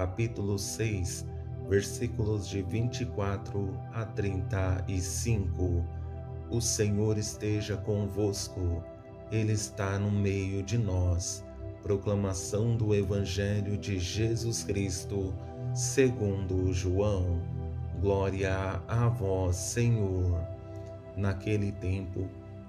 capítulo 6, versículos de 24 a 35. O Senhor esteja convosco, Ele está no meio de nós. Proclamação do Evangelho de Jesus Cristo, segundo João. Glória a vós, Senhor. Naquele tempo,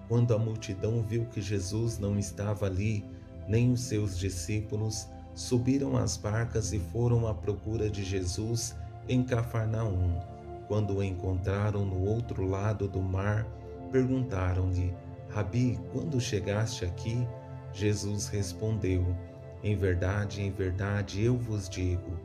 quando a multidão viu que Jesus não estava ali, nem os seus discípulos, subiram as barcas e foram à procura de Jesus em Cafarnaum. Quando o encontraram no outro lado do mar, perguntaram-lhe: Rabi, quando chegaste aqui? Jesus respondeu: Em verdade, em verdade, eu vos digo: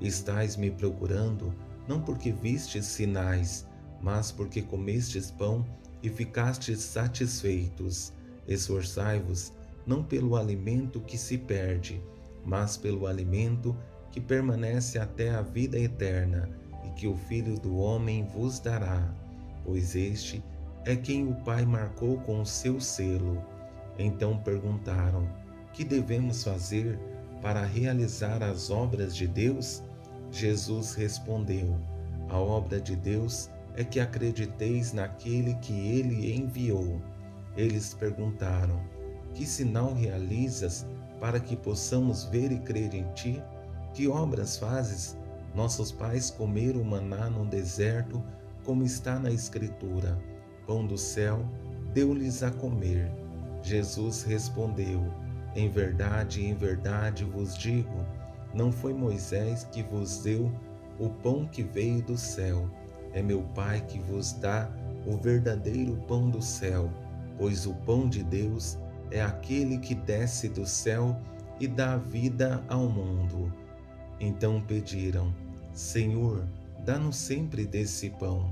estais me procurando, não porque vistes sinais, mas porque comestes pão e ficastes satisfeitos. Esforçai-vos, não pelo alimento que se perde, mas pelo alimento que permanece até a vida eterna e que o Filho do Homem vos dará, pois este é quem o Pai marcou com o seu selo. Então perguntaram: Que devemos fazer para realizar as obras de Deus? Jesus respondeu: A obra de Deus é que acrediteis naquele que ele enviou. Eles perguntaram: Que sinal realizas para que possamos ver e crer em ti? Que obras fazes? Nossos pais comeram maná no deserto, como está na Escritura. Pão do céu deu-lhes a comer. Jesus respondeu: Em verdade, em verdade vos digo, não foi Moisés que vos deu o pão que veio do céu, é meu Pai que vos dá o verdadeiro pão do céu, pois o pão de Deus é aquele que desce do céu e dá vida ao mundo. Então pediram: Senhor, dá-nos sempre desse pão.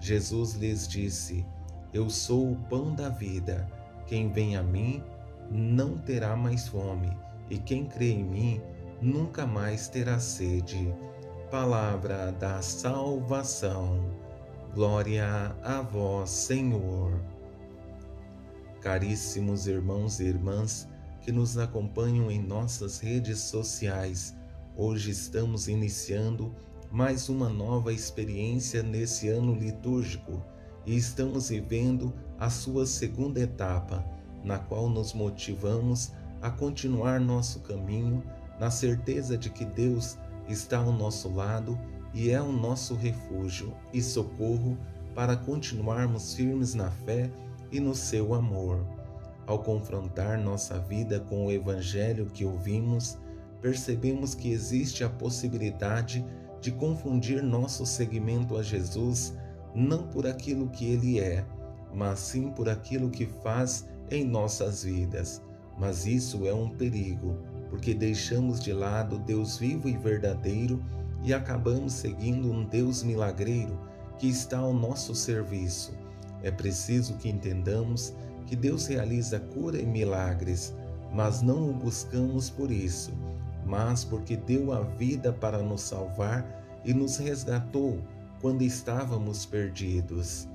Jesus lhes disse: Eu sou o pão da vida. Quem vem a mim não terá mais fome, e quem crê em mim nunca mais terá sede. Palavra da salvação. Glória a vós, Senhor. Caríssimos irmãos e irmãs que nos acompanham em nossas redes sociais, hoje estamos iniciando mais uma nova experiência nesse ano litúrgico e estamos vivendo a sua segunda etapa, na qual nos motivamos a continuar nosso caminho na certeza de que Deus está ao nosso lado e é o nosso refúgio e socorro para continuarmos firmes na fé e no seu amor. Ao confrontar nossa vida com o Evangelho que ouvimos, percebemos que existe a possibilidade de confundir nosso seguimento a Jesus não por aquilo que ele é, mas sim por aquilo que faz em nossas vidas. Mas isso é um perigo, porque deixamos de lado Deus vivo e verdadeiro e acabamos seguindo um Deus milagreiro que está ao nosso serviço é preciso que entendamos que Deus realiza cura e milagres, mas não o buscamos por isso, mas porque deu a vida para nos salvar e nos resgatou quando estávamos perdidos.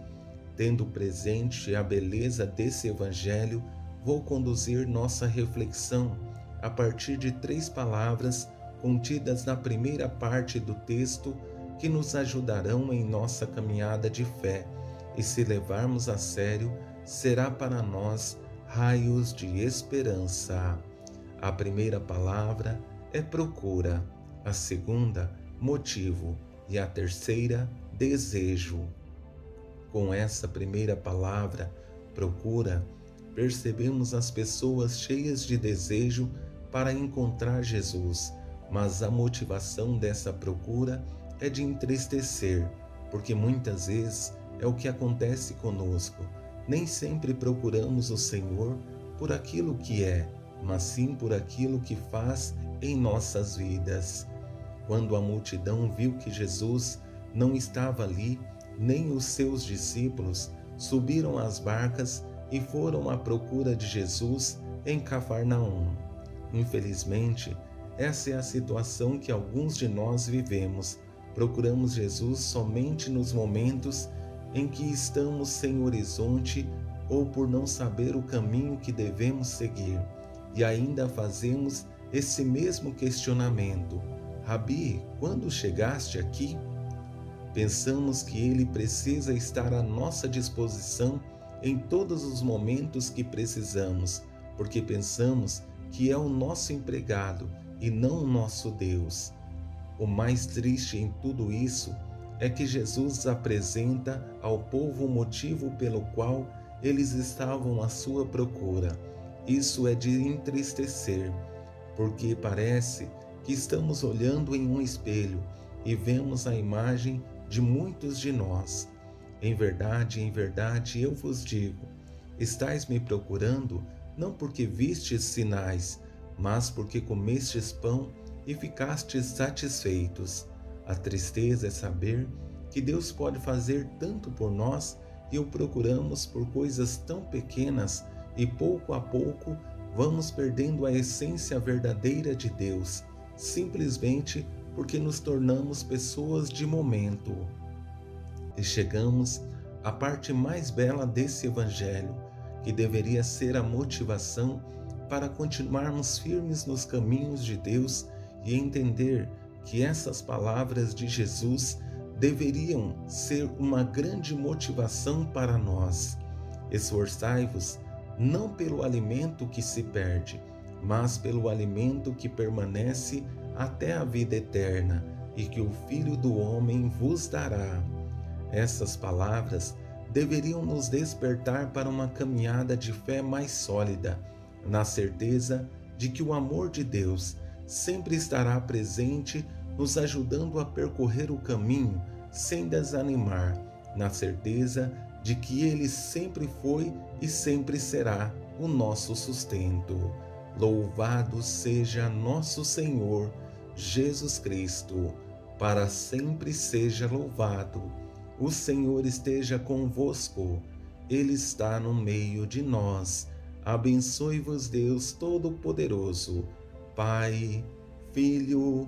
Tendo presente a beleza desse Evangelho, vou conduzir nossa reflexão a partir de três palavras contidas na primeira parte do texto que nos ajudarão em nossa caminhada de fé e se levarmos a sério, será para nós raios de esperança. A primeira palavra é procura, a segunda, motivo e a terceira, desejo. Com essa primeira palavra, procura, percebemos as pessoas cheias de desejo para encontrar Jesus, mas a motivação dessa procura é de entristecer, porque muitas vezes é o que acontece conosco. Nem sempre procuramos o Senhor por aquilo que é, mas sim por aquilo que faz em nossas vidas. Quando a multidão viu que Jesus não estava ali, nem os seus discípulos, subiram às barcas e foram à procura de Jesus em Cafarnaum. Infelizmente, essa é a situação que alguns de nós vivemos. Procuramos Jesus somente nos momentos em que estamos sem horizonte ou por não saber o caminho que devemos seguir. E ainda fazemos esse mesmo questionamento: Rabi, quando chegaste aqui? Pensamos que ele precisa estar à nossa disposição em todos os momentos que precisamos, porque pensamos que é o nosso empregado e não o nosso Deus. O mais triste em tudo isso é que Jesus apresenta ao povo o motivo pelo qual eles estavam à sua procura. Isso é de entristecer, porque parece que estamos olhando em um espelho e vemos a imagem de muitos de nós. Em verdade, em verdade, eu vos digo: estais me procurando não porque vistes sinais, mas porque comestes pão e ficastes satisfeitos. A tristeza é saber que Deus pode fazer tanto por nós e o procuramos por coisas tão pequenas e pouco a pouco vamos perdendo a essência verdadeira de Deus, simplesmente porque nos tornamos pessoas de momento. E chegamos à parte mais bela desse Evangelho, que deveria ser a motivação para continuarmos firmes nos caminhos de Deus e entender que essas palavras de Jesus deveriam ser uma grande motivação para nós. Esforçai-vos não pelo alimento que se perde, mas pelo alimento que permanece até a vida eterna e que o Filho do Homem vos dará. Essas palavras deveriam nos despertar para uma caminhada de fé mais sólida, na certeza de que o amor de Deus sempre estará presente nos ajudando a percorrer o caminho sem desanimar, na certeza de que Ele sempre foi e sempre será o nosso sustento. Louvado seja nosso Senhor Jesus Cristo, para sempre seja louvado. O Senhor esteja convosco, Ele está no meio de nós. Abençoe-vos, Deus Todo-Poderoso, Pai, Filho